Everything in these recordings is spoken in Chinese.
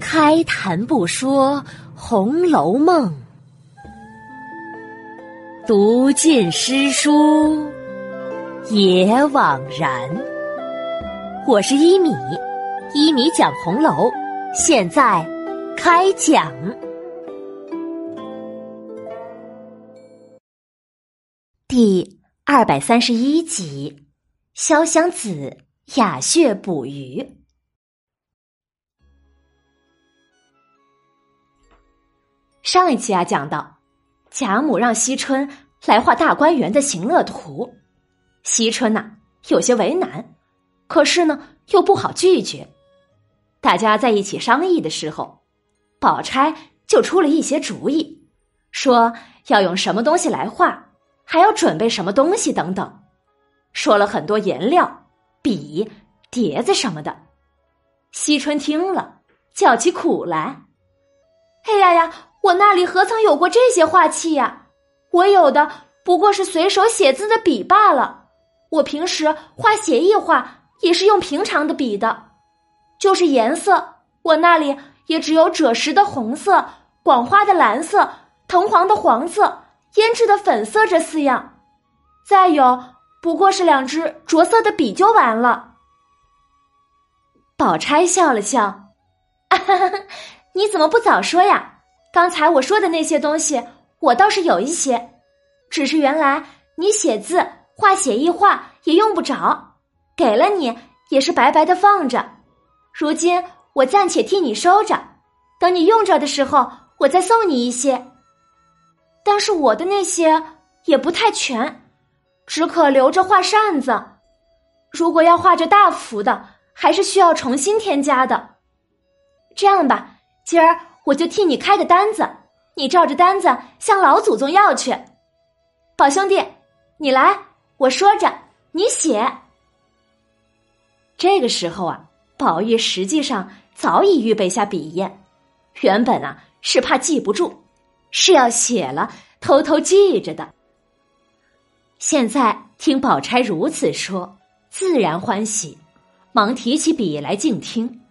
开谈不说《红楼梦》，读尽诗书也枉然。我是一米，一米讲红楼，现在开讲。第二百三十一集：潇湘子雅谑捕鱼。上一期啊，讲到贾母让惜春来画大观园的行乐图，惜春呐有些为难，可是呢又不好拒绝。大家在一起商议的时候，宝钗就出了一些主意，说要用什么东西来画，还要准备什么东西等等，说了很多颜料、笔、碟子什么的。惜春听了，叫起苦来：“哎呀呀！”我那里何曾有过这些画器呀？我有的不过是随手写字的笔罢了。我平时画写意画也是用平常的笔的，就是颜色，我那里也只有赭石的红色、广花的蓝色、藤黄的黄色、胭脂的粉色这四样。再有不过是两支着色的笔就完了。宝钗笑了笑：“ 你怎么不早说呀？”刚才我说的那些东西，我倒是有一些，只是原来你写字画写意画也用不着，给了你也是白白的放着。如今我暂且替你收着，等你用着的时候，我再送你一些。但是我的那些也不太全，只可留着画扇子。如果要画着大幅的，还是需要重新添加的。这样吧，今儿。我就替你开个单子，你照着单子向老祖宗要去。宝兄弟，你来，我说着，你写。这个时候啊，宝玉实际上早已预备下笔砚，原本啊是怕记不住，是要写了偷偷记着的。现在听宝钗如此说，自然欢喜，忙提起笔来静听。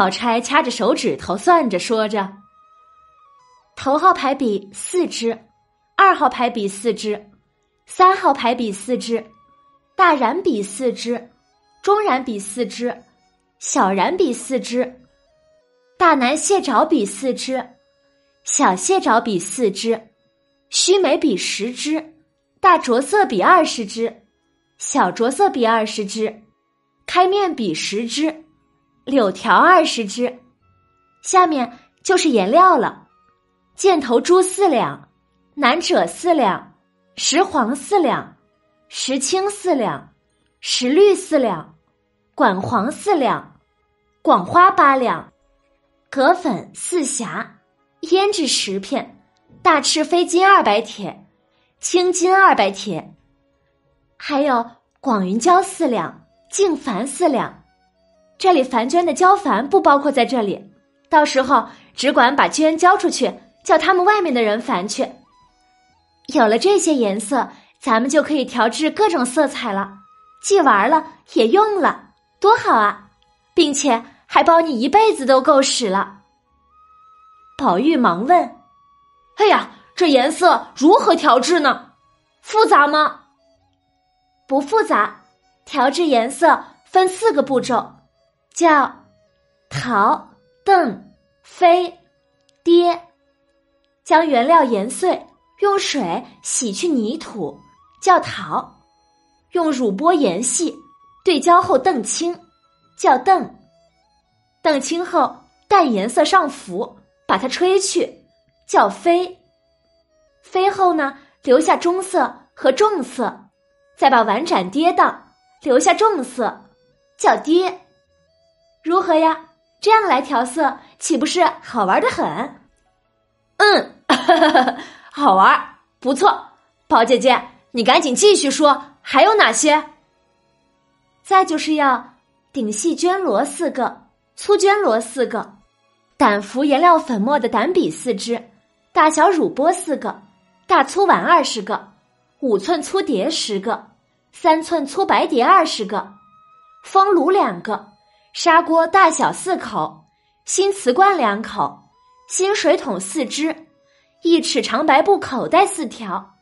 宝钗掐着手指头算着，说着：“头号牌笔四支，二号牌笔四支，三号牌笔四支，大染笔四支，中染笔四支，小染笔四支，大南蟹爪笔四支，小蟹爪笔四支，须眉笔十支，大着色笔二十支，小着色笔二十支，开面笔十支。”柳条二十支，下面就是颜料了。箭头珠四两，南赭四两，石黄四两，石青四两，石绿四两，管黄四两，广花八两，葛粉四匣，胭脂十片，大赤飞金二百铁，青金二百铁，还有广云胶四两，净矾四两。这里凡绢的交凡不包括在这里，到时候只管把绢交出去，叫他们外面的人烦去。有了这些颜色，咱们就可以调制各种色彩了，既玩了也用了，多好啊！并且还包你一辈子都够使了。宝玉忙问：“哎呀，这颜色如何调制呢？复杂吗？”不复杂，调制颜色分四个步骤。叫淘、邓、飞、跌，将原料研碎，用水洗去泥土，叫淘；用乳波研细，对焦后澄清，叫邓；澄清后淡颜色上浮，把它吹去，叫飞；飞后呢，留下中色和重色，再把碗盏跌倒，留下重色，叫跌。如何呀？这样来调色，岂不是好玩的很？嗯，好玩，不错。宝姐姐，你赶紧继续说，还有哪些？再就是要顶细绢罗四个，粗绢罗四个，胆浮颜料粉末的胆笔四支，大小乳钵四个，大粗碗二十个，五寸粗碟十个，三寸粗白碟二十个，风炉两个。砂锅大小四口，新瓷罐两口，新水桶四只，一尺长白布口袋四条，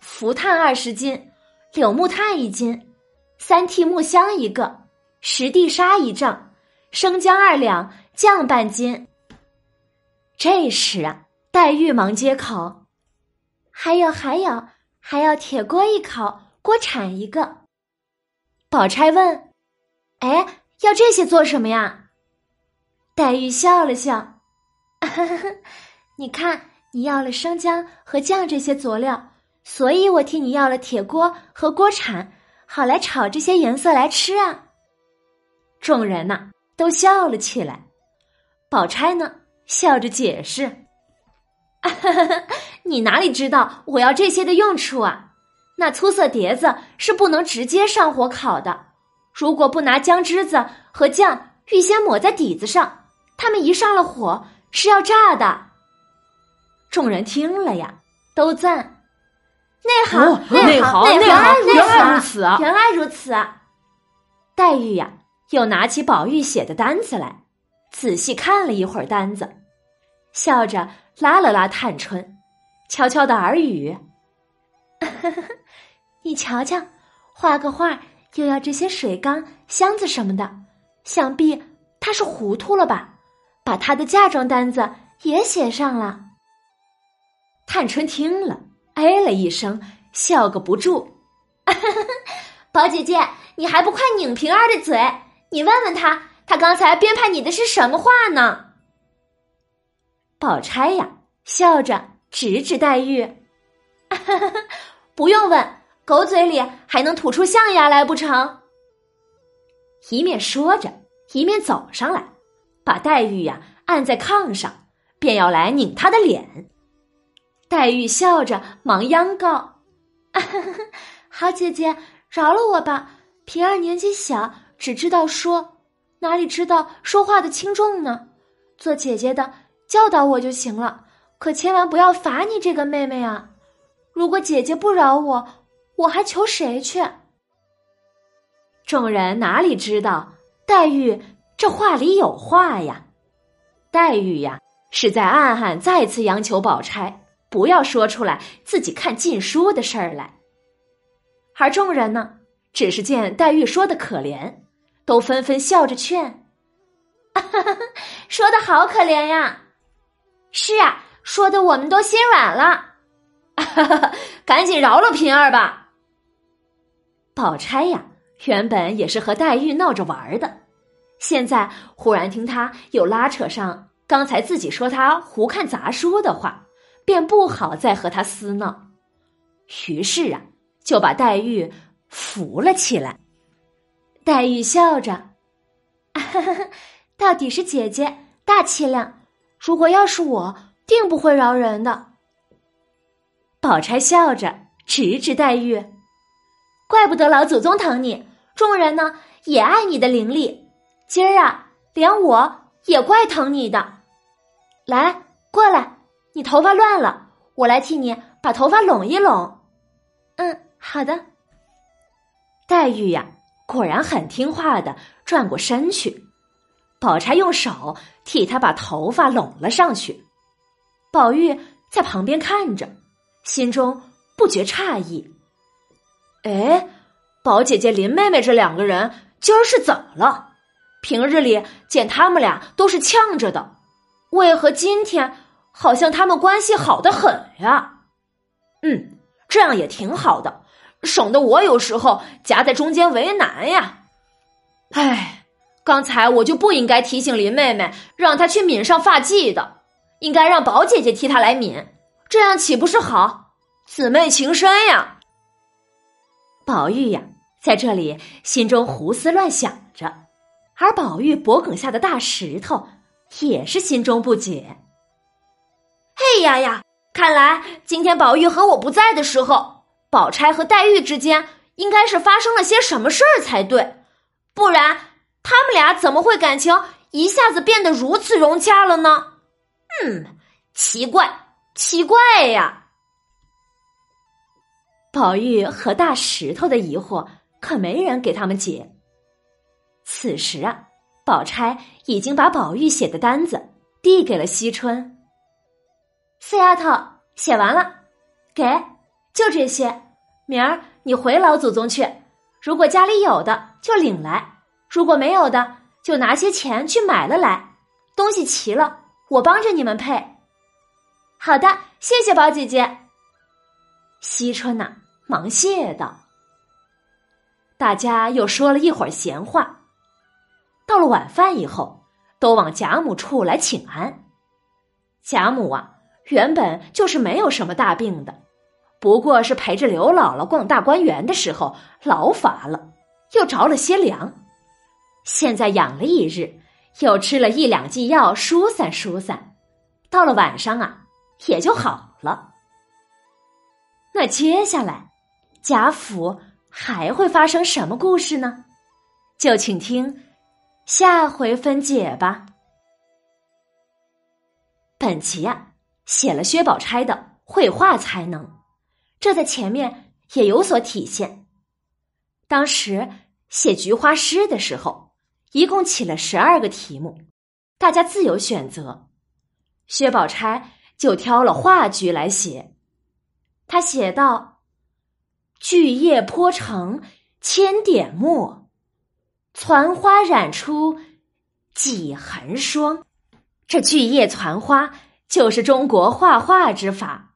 福炭二十斤，柳木炭一斤，三屉木箱一个，十地沙一丈，生姜二两，酱半斤。这时啊，黛玉忙接口：“还有还有，还要铁锅一口，锅铲一个。”宝钗问：“哎？”要这些做什么呀？黛玉笑了笑，你看，你要了生姜和酱这些佐料，所以我替你要了铁锅和锅铲，好来炒这些颜色来吃啊。众人呐都笑了起来，宝钗呢笑着解释：“ 你哪里知道我要这些的用处啊？那粗色碟子是不能直接上火烤的。”如果不拿姜汁子和酱预先抹在底子上，他们一上了火是要炸的。众人听了呀，都赞：“内行，内行，内行，原来如此啊！原来如此啊。”黛玉呀，又拿起宝玉写的单子来，仔细看了一会儿单子，笑着拉了拉探春，悄悄的耳语：“ 你瞧瞧，画个画。”又要这些水缸、箱子什么的，想必他是糊涂了吧？把他的嫁妆单子也写上了。探春听了，哎了一声，笑个不住。宝姐姐，你还不快拧平儿的嘴？你问问他，他刚才编排你的是什么话呢？宝钗呀，笑着指指黛玉，不用问。狗嘴里还能吐出象牙来不成？一面说着，一面走上来，把黛玉呀按在炕上，便要来拧她的脸。黛玉笑着忙央告：“ 好姐姐，饶了我吧！平儿年纪小，只知道说，哪里知道说话的轻重呢？做姐姐的教导我就行了，可千万不要罚你这个妹妹啊！如果姐姐不饶我。”我还求谁去？众人哪里知道黛玉这话里有话呀？黛玉呀，是在暗暗再次央求宝钗不要说出来自己看禁书的事儿来。而众人呢，只是见黛玉说的可怜，都纷纷笑着劝：“ 说的好可怜呀！是啊，说的我们都心软了。赶紧饶了平儿吧。”宝钗呀，原本也是和黛玉闹着玩的，现在忽然听她又拉扯上刚才自己说她胡看杂书的话，便不好再和她厮闹，于是啊，就把黛玉扶了起来。黛玉笑着：“到底是姐姐大气量，如果要是我，定不会饶人的。”宝钗笑着指指黛玉。怪不得老祖宗疼你，众人呢也爱你的伶俐。今儿啊，连我也怪疼你的。来，过来，你头发乱了，我来替你把头发拢一拢。嗯，好的。黛玉呀，果然很听话的转过身去。宝钗用手替她把头发拢了上去。宝玉在旁边看着，心中不觉诧异。哎，宝姐姐、林妹妹这两个人今儿是怎么了？平日里见他们俩都是呛着的，为何今天好像他们关系好的很呀？嗯，这样也挺好的，省得我有时候夹在中间为难呀。哎，刚才我就不应该提醒林妹妹让她去抿上发髻的，应该让宝姐姐替她来抿，这样岂不是好？姊妹情深呀。宝玉呀，在这里心中胡思乱想着，而宝玉脖梗下的大石头也是心中不解。嘿呀呀，看来今天宝玉和我不在的时候，宝钗和黛玉之间应该是发生了些什么事儿才对，不然他们俩怎么会感情一下子变得如此融洽了呢？嗯，奇怪，奇怪呀。宝玉和大石头的疑惑，可没人给他们解。此时啊，宝钗已经把宝玉写的单子递给了惜春。四丫头写完了，给，就这些。明儿你回老祖宗去，如果家里有的就领来，如果没有的就拿些钱去买了来。东西齐了，我帮着你们配。好的，谢谢宝姐姐。惜春呐，忙谢道。大家又说了一会儿闲话。到了晚饭以后，都往贾母处来请安。贾母啊，原本就是没有什么大病的，不过是陪着刘姥姥逛大观园的时候劳乏了，又着了些凉。现在养了一日，又吃了一两剂药疏散疏散，到了晚上啊，也就好了。那接下来，贾府还会发生什么故事呢？就请听。下回分解吧。本集呀，写了薛宝钗的绘画才能，这在前面也有所体现。当时写菊花诗的时候，一共起了十二个题目，大家自由选择。薛宝钗就挑了画菊来写，他写道：“巨叶泼成千点墨。”攒花染出几痕霜，这巨叶攒花就是中国画画之法。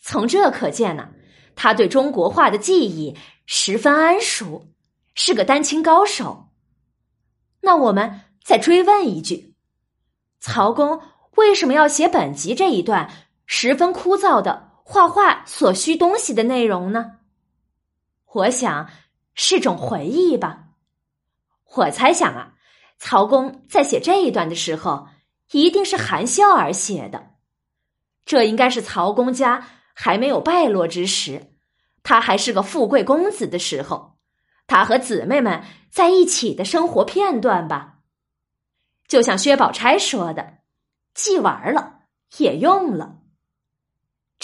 从这可见呢，他对中国画的技艺十分谙熟，是个丹青高手。那我们再追问一句：曹公为什么要写本集这一段十分枯燥的画画所需东西的内容呢？我想是种回忆吧。我猜想啊，曹公在写这一段的时候，一定是含笑而写的。这应该是曹公家还没有败落之时，他还是个富贵公子的时候，他和姊妹们在一起的生活片段吧。就像薛宝钗说的：“既玩了，也用了。”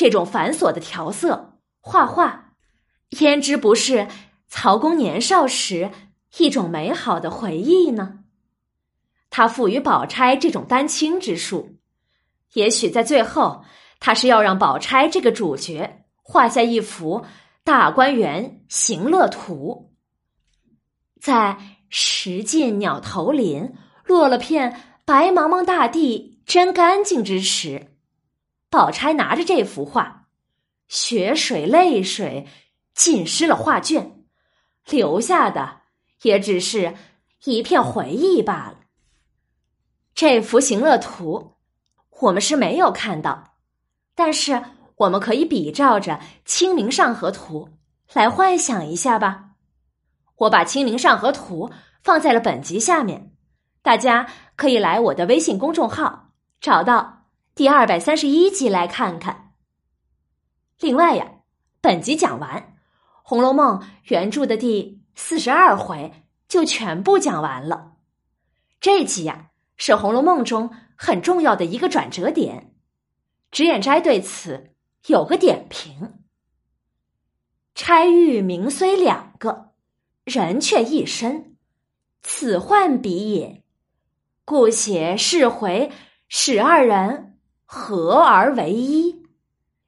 这种繁琐的调色画画，焉知不是曹公年少时？一种美好的回忆呢？他赋予宝钗这种丹青之术，也许在最后，他是要让宝钗这个主角画下一幅大观园行乐图，在石尽鸟头林，落了片白茫茫大地真干净之时，宝钗拿着这幅画，血水泪水浸湿了画卷，留下的。也只是一片回忆罢了。这幅行乐图，我们是没有看到，但是我们可以比照着《清明上河图》来幻想一下吧。我把《清明上河图》放在了本集下面，大家可以来我的微信公众号找到第二百三十一集来看看。另外呀，本集讲完，《红楼梦》原著的第。四十二回就全部讲完了。这集呀，是《红楼梦》中很重要的一个转折点。脂砚斋对此有个点评：“钗玉名虽两个，人却一身，此幻彼也。故写是回使二人合而为一。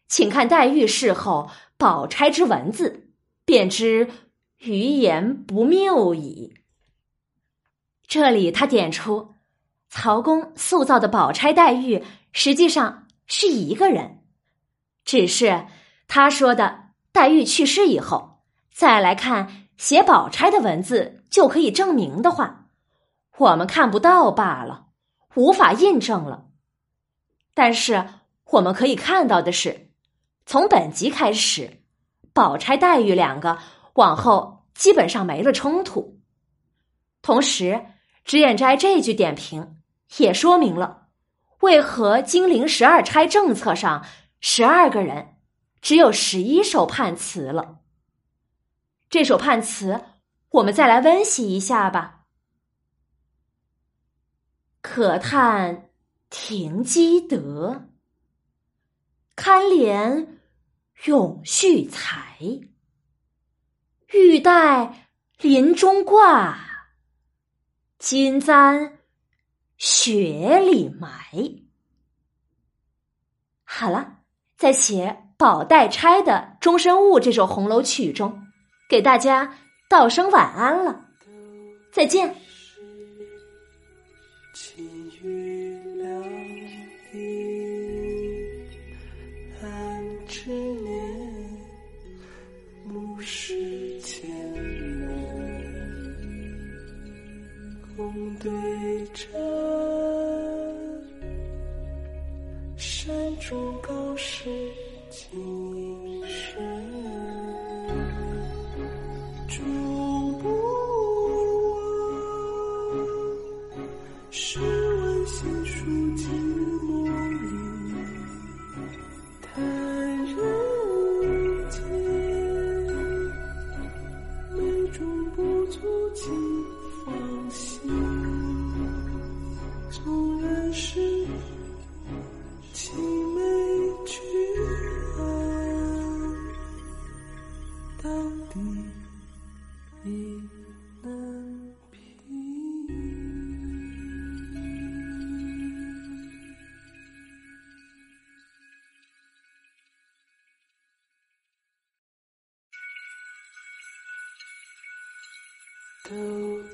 请看黛玉事后宝钗之文字，便知。”余言不谬矣。这里他点出，曹公塑造的宝钗黛玉实际上是一个人，只是他说的黛玉去世以后，再来看写宝钗的文字就可以证明的话，我们看不到罢了，无法印证了。但是我们可以看到的是，从本集开始，宝钗黛玉两个。往后基本上没了冲突，同时，脂砚斋这句点评也说明了为何金陵十二钗政策上十二个人只有十一首判词了。这首判词，我们再来温习一下吧。可叹停机德，堪怜永续才。玉带林中挂，金簪雪里埋。好了，在写宝黛钗的《终身误》这首红楼曲中，给大家道声晚安了，再见。风对着山中高士精都